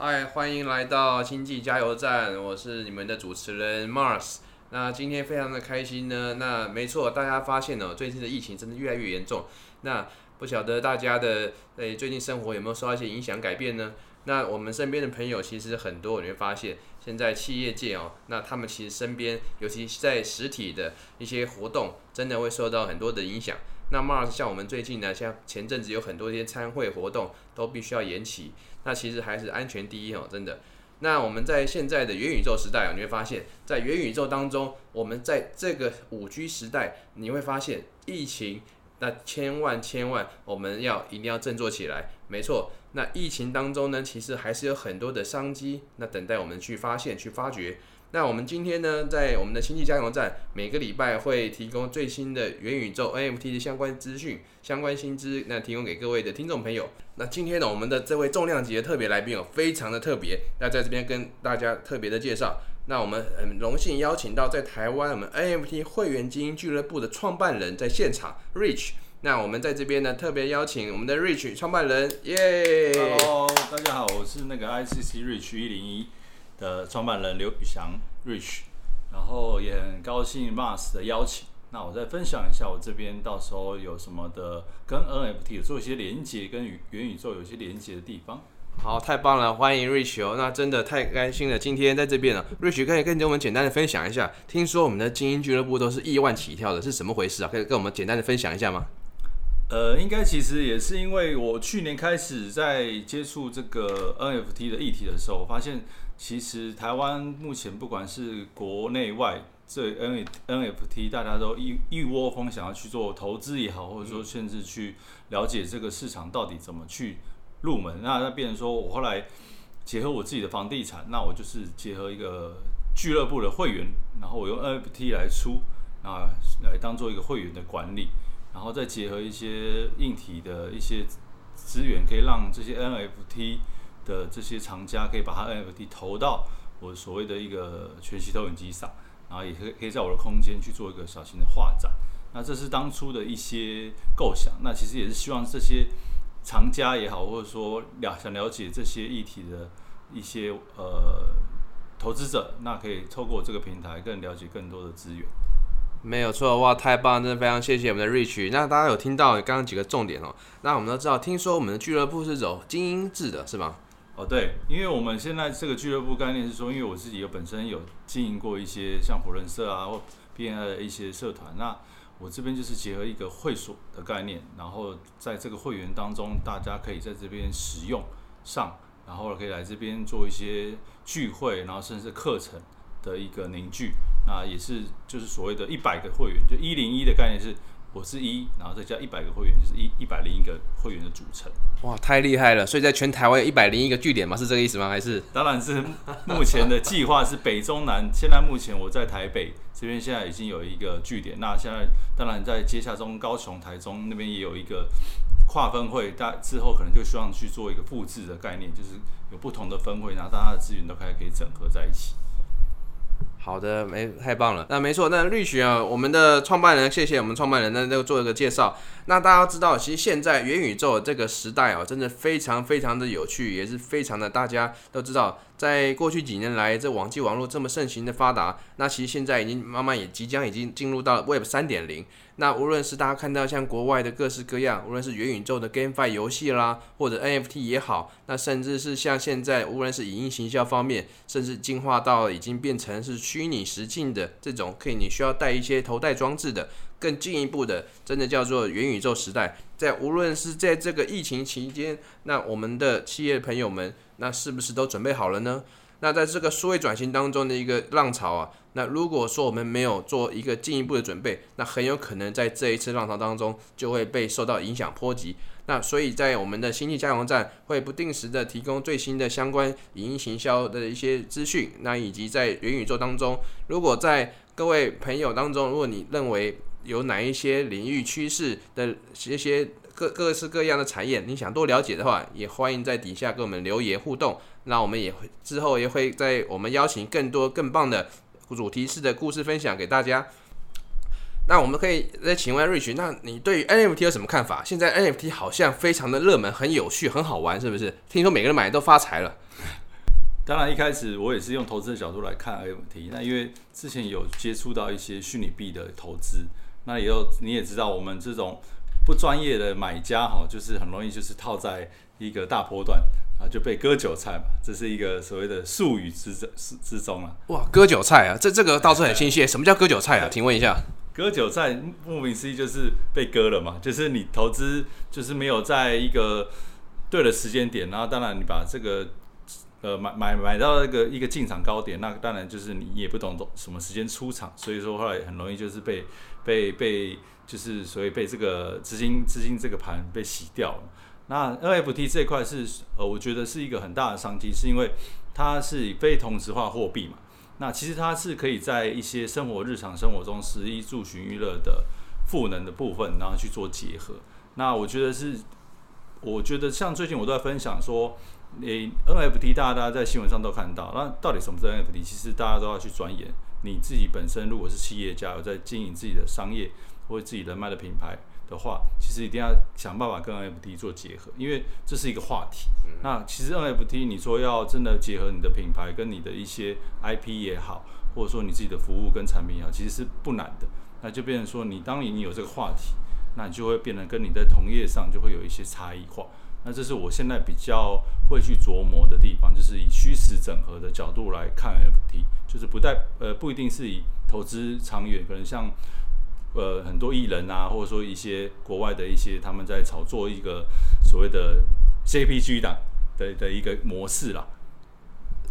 嗨，欢迎来到星际加油站，我是你们的主持人 Mars。那今天非常的开心呢。那没错，大家发现呢，最近的疫情真的越来越严重。那不晓得大家的诶最近生活有没有受到一些影响改变呢？那我们身边的朋友其实很多，你会发现现在企业界哦，那他们其实身边，尤其在实体的一些活动，真的会受到很多的影响。那 Mars 像我们最近呢，像前阵子有很多一些参会活动都必须要延期。那其实还是安全第一哦，真的。那我们在现在的元宇宙时代啊，你会发现在元宇宙当中，我们在这个五 G 时代，你会发现疫情，那千万千万我们要一定要振作起来。没错，那疫情当中呢，其实还是有很多的商机，那等待我们去发现、去发掘。那我们今天呢，在我们的星际加油站，每个礼拜会提供最新的元宇宙 NFT 的相关资讯、相关新知，那提供给各位的听众朋友。那今天呢，我们的这位重量级的特别来宾哦，非常的特别，那在这边跟大家特别的介绍。那我们很荣幸邀请到在台湾我们 NFT 会员精英俱乐部的创办人在现场，Rich。那我们在这边呢，特别邀请我们的 Rich 创办人，耶、yeah! Hello，大家好，我是那个 ICC Rich 一零一。的创办人刘宇翔 Rich，然后也很高兴 Mars 的邀请。那我再分享一下我这边到时候有什么的跟 NFT 做一些连接，跟元宇宙有一些连接的地方。好，太棒了，欢迎 Rich 哦。那真的太开心了，今天在这边了，Rich 可以跟我们简单的分享一下。听说我们的精英俱乐部都是亿万起跳的，是什么回事啊？可以跟我们简单的分享一下吗？呃，应该其实也是因为我去年开始在接触这个 NFT 的议题的时候，我发现。其实台湾目前不管是国内外，这 N NFT 大家都一一窝蜂想要去做投资也好，或者说甚至去了解这个市场到底怎么去入门。那那变成说我后来结合我自己的房地产，那我就是结合一个俱乐部的会员，然后我用 NFT 来出，啊，来当做一个会员的管理，然后再结合一些硬体的一些资源，可以让这些 NFT。的这些藏家可以把它 NFT 投到我所谓的一个全息投影机上，然后也可以可以在我的空间去做一个小型的画展。那这是当初的一些构想。那其实也是希望这些藏家也好，或者说了想了解这些议题的一些呃投资者，那可以透过这个平台更了解更多的资源。没有错，哇，太棒，真的非常谢谢我们的 Rich。那大家有听到刚刚几个重点哦？那我们都知道，听说我们的俱乐部是走精英制的，是吗？哦，对，因为我们现在这个俱乐部概念是说，因为我自己有本身有经营过一些像普伦社啊或 BNI 的一些社团，那我这边就是结合一个会所的概念，然后在这个会员当中，大家可以在这边使用上，然后可以来这边做一些聚会，然后甚至课程的一个凝聚，那也是就是所谓的一百个会员，就一零一的概念是。我是一，然后再加一百个会员，就是一一百零一个会员的组成。哇，太厉害了！所以在全台湾有一百零一个据点吗？是这个意思吗？还是？当然是目前的计划是北中南。现在目前我在台北这边，现在已经有一个据点。那现在当然在接下中、高雄、台中那边也有一个跨分会。大之后可能就希望去做一个复制的概念，就是有不同的分会，然后大家的资源都开始可以整合在一起。好的，没太棒了。那没错，那绿雪啊，我们的创办人，谢谢我们创办人，那就做一个介绍。那大家知道，其实现在元宇宙这个时代啊，真的非常非常的有趣，也是非常的大家都知道，在过去几年来，这网际网络这么盛行的发达，那其实现在已经慢慢也即将已经进入到 Web 三点零。那无论是大家看到像国外的各式各样，无论是元宇宙的 GameFi 游戏啦，或者 NFT 也好，那甚至是像现在无论是影音行销方面，甚至进化到已经变成是虚拟实境的这种，可以你需要带一些头戴装置的，更进一步的，真的叫做元宇宙时代。在无论是在这个疫情期间，那我们的企业朋友们，那是不是都准备好了呢？那在这个数位转型当中的一个浪潮啊，那如果说我们没有做一个进一步的准备，那很有可能在这一次浪潮当中就会被受到影响波及。那所以在我们的星际加油站会不定时的提供最新的相关影音行销的一些资讯，那以及在元宇宙当中，如果在各位朋友当中，如果你认为有哪一些领域趋势的一些各各式各样的产业，你想多了解的话，也欢迎在底下给我们留言互动。那我们也会之后也会在我们邀请更多更棒的主题式的故事分享给大家。那我们可以再请问 Rich，那你对于 NFT 有什么看法？现在 NFT 好像非常的热门，很有趣，很好玩，是不是？听说每个人买都发财了。当然一开始我也是用投资的角度来看 NFT，那因为之前有接触到一些虚拟币的投资，那也有你也知道我们这种不专业的买家哈，就是很容易就是套在一个大波段。啊，就被割韭菜嘛，这是一个所谓的术语之之之中啊。哇，割韭菜啊，这这个倒是很新鲜。什么叫割韭菜啊？请问一下。割韭菜，顾名思义就是被割了嘛，就是你投资就是没有在一个对的时间点，然后当然你把这个呃买买买到那个一个进场高点，那当然就是你也不懂懂什么时间出场，所以说后来很容易就是被被被就是所以被这个资金资金这个盘被洗掉了。那 NFT 这块是呃，我觉得是一个很大的商机，是因为它是非同质化货币嘛。那其实它是可以在一些生活日常生活中，食衣住行娱乐的赋能的部分，然后去做结合。那我觉得是，我觉得像最近我都在分享说，诶，NFT 大家大家在新闻上都看到，那到底什么是 NFT？其实大家都要去钻研。你自己本身如果是企业家，有在经营自己的商业或者自己人脉的品牌。的话，其实一定要想办法跟 NFT 做结合，因为这是一个话题。嗯、那其实 NFT 你说要真的结合你的品牌跟你的一些 IP 也好，或者说你自己的服务跟产品也好，其实是不难的。那就变成说，你当你你有这个话题，那你就会变得跟你在同业上就会有一些差异化。那这是我现在比较会去琢磨的地方，就是以虚实整合的角度来看 NFT，就是不带呃不一定是以投资长远，可能像。呃，很多艺人啊，或者说一些国外的一些，他们在炒作一个所谓的 JPG 档的的一个模式啦。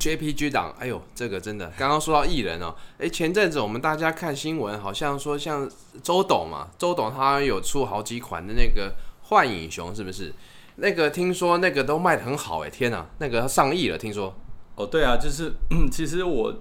JPG 档，哎呦，这个真的，刚刚说到艺人哦，哎，前阵子我们大家看新闻，好像说像周董嘛，周董他有出好几款的那个幻影熊，是不是？那个听说那个都卖的很好，哎，天哪，那个上亿了，听说。哦，对啊，就是 其实我。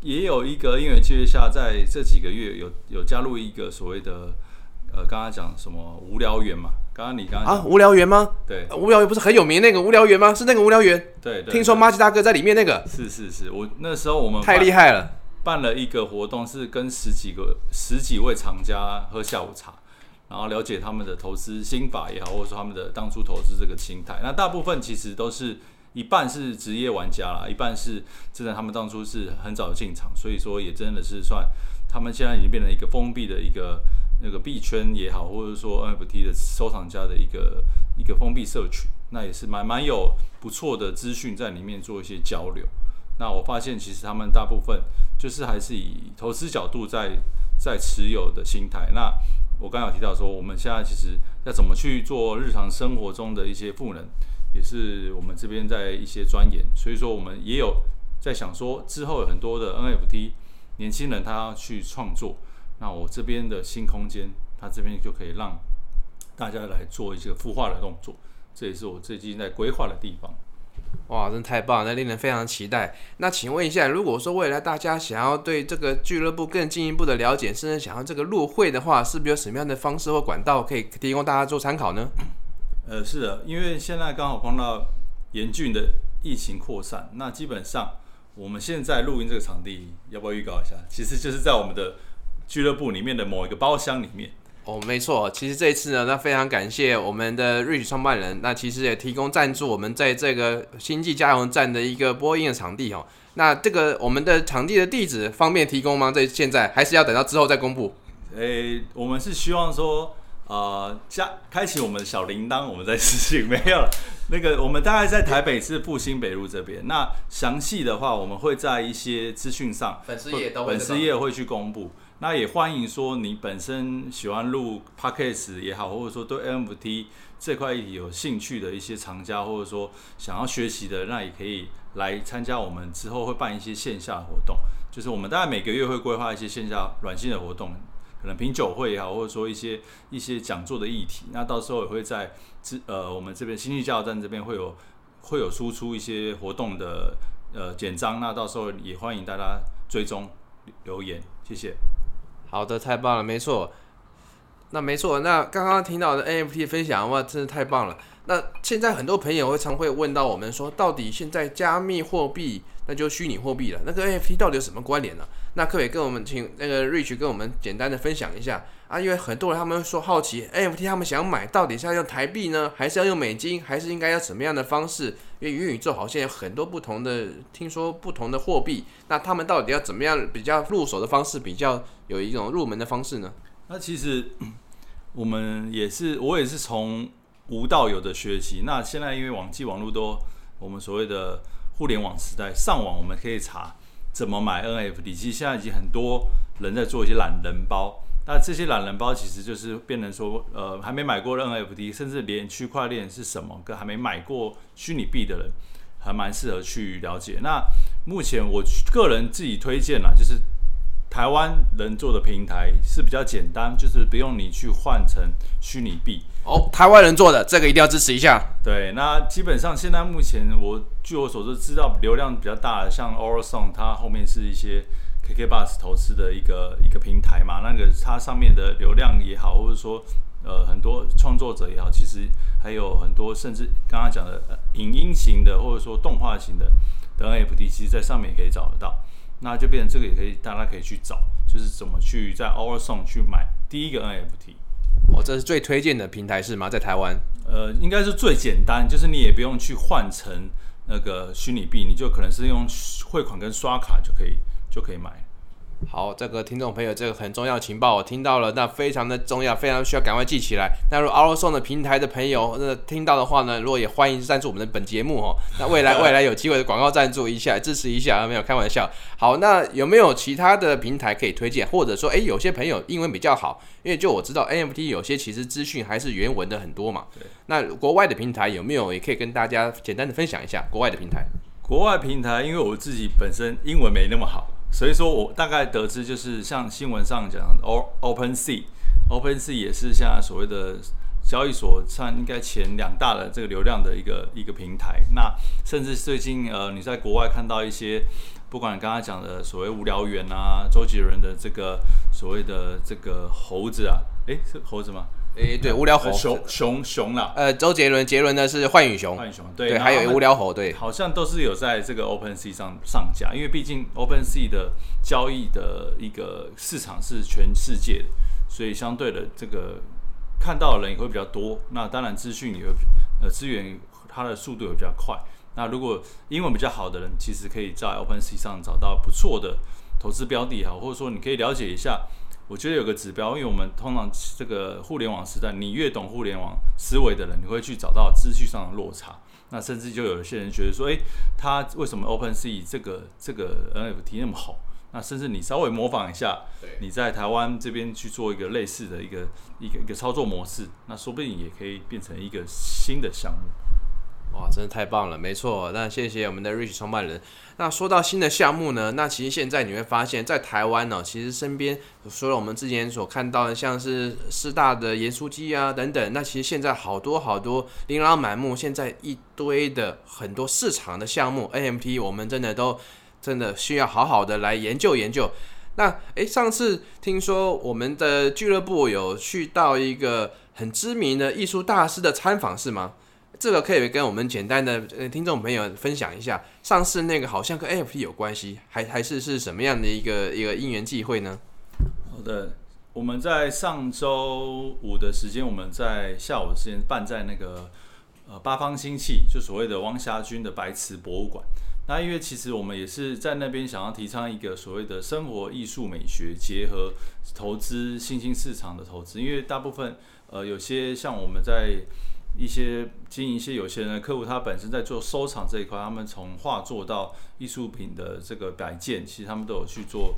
也有一个因缘机会下，在这几个月有有加入一个所谓的呃，刚刚讲什么无聊园嘛？刚刚你刚刚啊，无聊园吗？对，无聊猿不是很有名那个无聊园吗？是那个无聊园？对，对，听说马吉大哥在里面那个？是是是，我那时候我们太厉害了，办了一个活动，是跟十几个十几位厂家喝下午茶，然后了解他们的投资心法也好，或者说他们的当初投资这个心态。那大部分其实都是。一半是职业玩家啦，一半是真的，他们当初是很早进场，所以说也真的是算他们现在已经变成一个封闭的一个那个币圈也好，或者说 NFT 的收藏家的一个一个封闭社群，那也是蛮蛮有不错的资讯在里面做一些交流。那我发现其实他们大部分就是还是以投资角度在在持有的心态。那我刚有提到说，我们现在其实要怎么去做日常生活中的一些赋能。也是我们这边在一些钻研，所以说我们也有在想说，之后有很多的 NFT 年轻人他要去创作，那我这边的新空间，他这边就可以让大家来做一些孵化的动作，这也是我最近在规划的地方。哇，真的太棒了，那令人非常期待。那请问一下，如果说未来大家想要对这个俱乐部更进一步的了解，甚至想要这个入会的话，是不是有什么样的方式或管道可以提供大家做参考呢？呃，是的，因为现在刚好碰到严峻的疫情扩散，那基本上我们现在录音这个场地，要不要预告一下？其实就是在我们的俱乐部里面的某一个包厢里面。哦，没错，其实这一次呢，那非常感谢我们的 Rich 创办人，那其实也提供赞助我们在这个星际加油站的一个播音的场地哦。那这个我们的场地的地址方便提供吗？在现在还是要等到之后再公布？诶，我们是希望说。呃，加开启我们的小铃铛，我们再私信没有了。那个，我们大概在台北市复兴北路这边。那详细的话，我们会在一些资讯上，粉丝页都粉丝页会去公布。那也欢迎说你本身喜欢录 Podcast 也好，或者说对 NFT 这块议题有兴趣的一些藏家，或者说想要学习的，那也可以来参加我们之后会办一些线下活动。就是我们大概每个月会规划一些线下软性的活动。可能品酒会也好，或者说一些一些讲座的议题，那到时候也会在这呃我们这边星际加油站这边会有会有输出一些活动的呃简章，那到时候也欢迎大家追踪留言，谢谢。好的，太棒了，没错。那没错，那刚刚听到的 NFT 分享哇，真的太棒了。那现在很多朋友会常会问到我们说，到底现在加密货币，那就虚拟货币了，那个 NFT 到底有什么关联呢？那可以跟我们请那个 Rich 跟我们简单的分享一下啊，因为很多人他们说好奇 NFT 他们想买到底是要用台币呢，还是要用美金，还是应该要什么样的方式因为元宇宙好像有很多不同的，听说不同的货币，那他们到底要怎么样比较入手的方式，比较有一种入门的方式呢？那其实我们也是，我也是从无到有的学习。那现在因为网际网络都我们所谓的互联网时代，上网我们可以查怎么买 NFT。其实现在已经很多人在做一些懒人包。那这些懒人包其实就是变成说，呃，还没买过 NFT，甚至连区块链是什么，跟还没买过虚拟币的人，还蛮适合去了解。那目前我个人自己推荐啦，就是台湾人做的平台是比较简单，就是不用你去换成虚拟币。哦，台湾人做的这个一定要支持一下。对，那基本上现在目前我据我所知，知道流量比较大的，像 Orosong，它后面是一些。KK Bus 投资的一个一个平台嘛，那个它上面的流量也好，或者说呃很多创作者也好，其实还有很多甚至刚刚讲的影音型的或者说动画型的的 NFT，其实在上面也可以找得到。那就变成这个也可以大家可以去找，就是怎么去在 OurSong 去买第一个 NFT。哦，这是最推荐的平台是吗？在台湾？呃，应该是最简单，就是你也不用去换成那个虚拟币，你就可能是用汇款跟刷卡就可以。就可以买。好，这个听众朋友，这个很重要情报我听到了，那非常的重要，非常需要赶快记起来。那如果 OurSong 的平台的朋友，那听到的话呢，如果也欢迎赞助我们的本节目哦。那未来 未来有机会的广告赞助一下，支持一下，没有开玩笑。好，那有没有其他的平台可以推荐？或者说，诶，有些朋友英文比较好，因为就我知道 NFT 有些其实资讯还是原文的很多嘛。对。那国外的平台有没有也可以跟大家简单的分享一下国外的平台？国外平台，因为我自己本身英文没那么好。所以说我大概得知，就是像新闻上讲的，OpenSea，OpenSea 也是现在所谓的交易所上应该前两大的这个流量的一个一个平台。那甚至最近呃，你在国外看到一些，不管你刚刚讲的所谓无聊猿啊，周杰伦的这个所谓的这个猴子啊，诶，是猴子吗？诶、欸，对，无聊猴，熊熊熊啦。呃，周杰伦，杰伦呢是浣熊，浣熊，对，对，还有无聊猴，对，好像都是有在这个 OpenSea 上上架，因为毕竟 OpenSea 的交易的一个市场是全世界的，所以相对的这个看到的人也会比较多。那当然资讯也会，呃，资源它的速度也比较快。那如果英文比较好的人，其实可以在 OpenSea 上找到不错的投资标的哈，或者说你可以了解一下。我觉得有个指标，因为我们通常这个互联网时代，你越懂互联网思维的人，你会去找到资讯上的落差。那甚至就有一些人觉得说，诶，他为什么 OpenSea 这个这个 NFT 那么好？那甚至你稍微模仿一下，你在台湾这边去做一个类似的一个一个一个操作模式，那说不定也可以变成一个新的项目。哇，真的太棒了，没错。那谢谢我们的 Rich 创办人。那说到新的项目呢，那其实现在你会发现，在台湾呢、哦，其实身边除了我们之前所看到的，像是师大的盐酥鸡啊等等，那其实现在好多好多琳琅满目，现在一堆的很多市场的项目 NFT，我们真的都真的需要好好的来研究研究。那诶，上次听说我们的俱乐部有去到一个很知名的艺术大师的参访，是吗？这个可以跟我们简单的听众朋友分享一下，上次那个好像跟 NFT 有关系，还还是是什么样的一个一个因缘际会呢？好的，我们在上周五的时间，我们在下午的时间办在那个呃八方新气，就所谓的汪霞军的白瓷博物馆。那因为其实我们也是在那边想要提倡一个所谓的生活艺术美学结合投资新兴市场的投资，因为大部分呃有些像我们在。一些经营一些有钱人的客户，他本身在做收藏这一块，他们从画作到艺术品的这个摆件，其实他们都有去做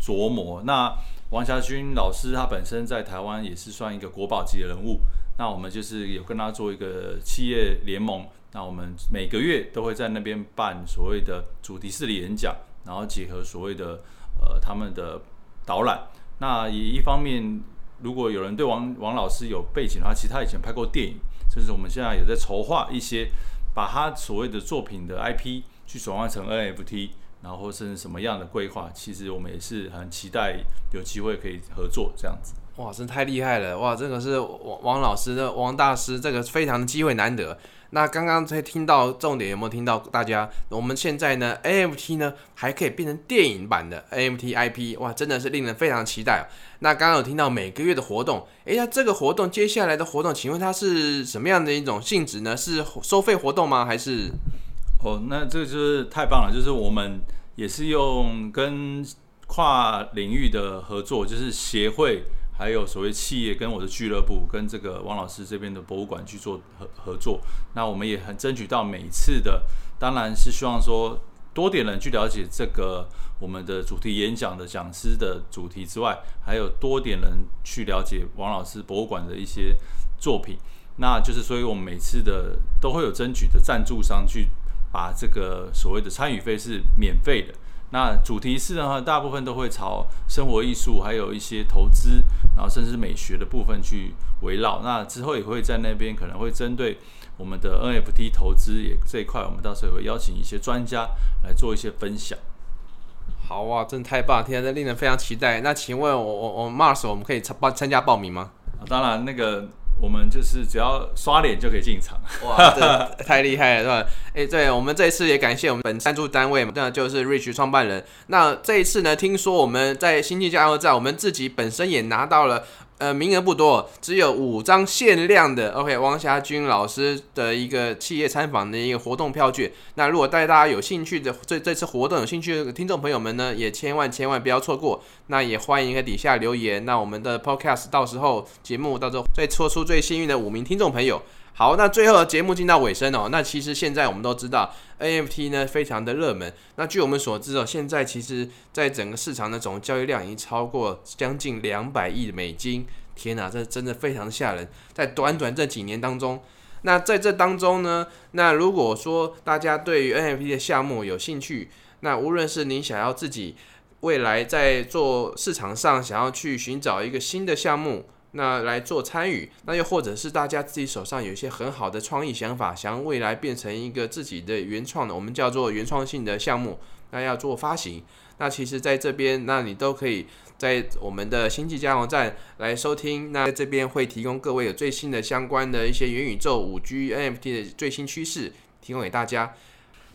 琢磨。那王霞军老师他本身在台湾也是算一个国宝级的人物，那我们就是有跟他做一个企业联盟，那我们每个月都会在那边办所谓的主题式的演讲，然后结合所谓的呃他们的导览。那也一方面，如果有人对王王老师有背景的话，其实他以前拍过电影。就是我们现在也在筹划一些，把他所谓的作品的 IP 去转换成 NFT，然后甚至什么样的规划，其实我们也是很期待有机会可以合作这样子。哇，真太厉害了！哇，这个是王王老师的王大师，这个非常的机会难得。那刚刚才听到重点有没有听到？大家，我们现在呢，NFT 呢还可以变成电影版的 NFT IP，哇，真的是令人非常期待。那刚刚有听到每个月的活动，诶，那这个活动接下来的活动，请问它是什么样的一种性质呢？是收费活动吗？还是？哦，那这个就是太棒了，就是我们也是用跟跨领域的合作，就是协会。还有所谓企业跟我的俱乐部，跟这个王老师这边的博物馆去做合合作，那我们也很争取到每次的，当然是希望说多点人去了解这个我们的主题演讲的讲师的主题之外，还有多点人去了解王老师博物馆的一些作品，那就是所以我们每次的都会有争取的赞助商去把这个所谓的参与费是免费的。那主题是呢，大部分都会朝生活艺术，还有一些投资，然后甚至美学的部分去围绕。那之后也会在那边可能会针对我们的 NFT 投资也这一块，我们到时候也会邀请一些专家来做一些分享。好啊，真的太棒，听得令人非常期待。那请问我我我 Mars 我们可以参报参加报名吗？当然那个。我们就是只要刷脸就可以进场，哇，这 太厉害了，是吧？哎，对，我们这一次也感谢我们本赞助单位嘛，那就是 Rich 创办人。那这一次呢，听说我们在星际加油站，我们自己本身也拿到了。呃，名额不多，只有五张限量的。OK，王霞君老师的一个企业参访的一个活动票据。那如果带大家有兴趣的，这这次活动有兴趣的听众朋友们呢，也千万千万不要错过。那也欢迎在底下留言。那我们的 Podcast 到时候节目到时候再抽出最幸运的五名听众朋友。好，那最后节目进到尾声哦。那其实现在我们都知道 NFT 呢非常的热门。那据我们所知哦，现在其实在整个市场的总交易量已经超过将近两百亿美金。天哪，这真的非常吓人。在短短这几年当中，那在这当中呢，那如果说大家对于 NFT 的项目有兴趣，那无论是你想要自己未来在做市场上想要去寻找一个新的项目。那来做参与，那又或者是大家自己手上有一些很好的创意想法，想未来变成一个自己的原创的，我们叫做原创性的项目，那要做发行，那其实在这边，那你都可以在我们的星际加油站来收听，那在这边会提供各位有最新的相关的一些元宇宙、五 G、NFT 的最新趋势，提供给大家。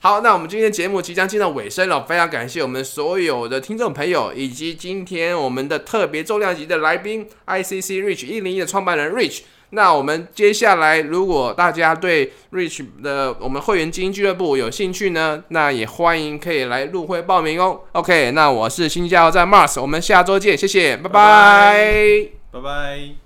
好，那我们今天节目即将进到尾声了，非常感谢我们所有的听众朋友，以及今天我们的特别重量级的来宾，ICC Rich 一零一的创办人 Rich。那我们接下来，如果大家对 Rich 的我们会员精英俱乐部有兴趣呢，那也欢迎可以来入会报名哦。OK，那我是新加油站 Mars，我们下周见，谢谢，拜拜，拜拜。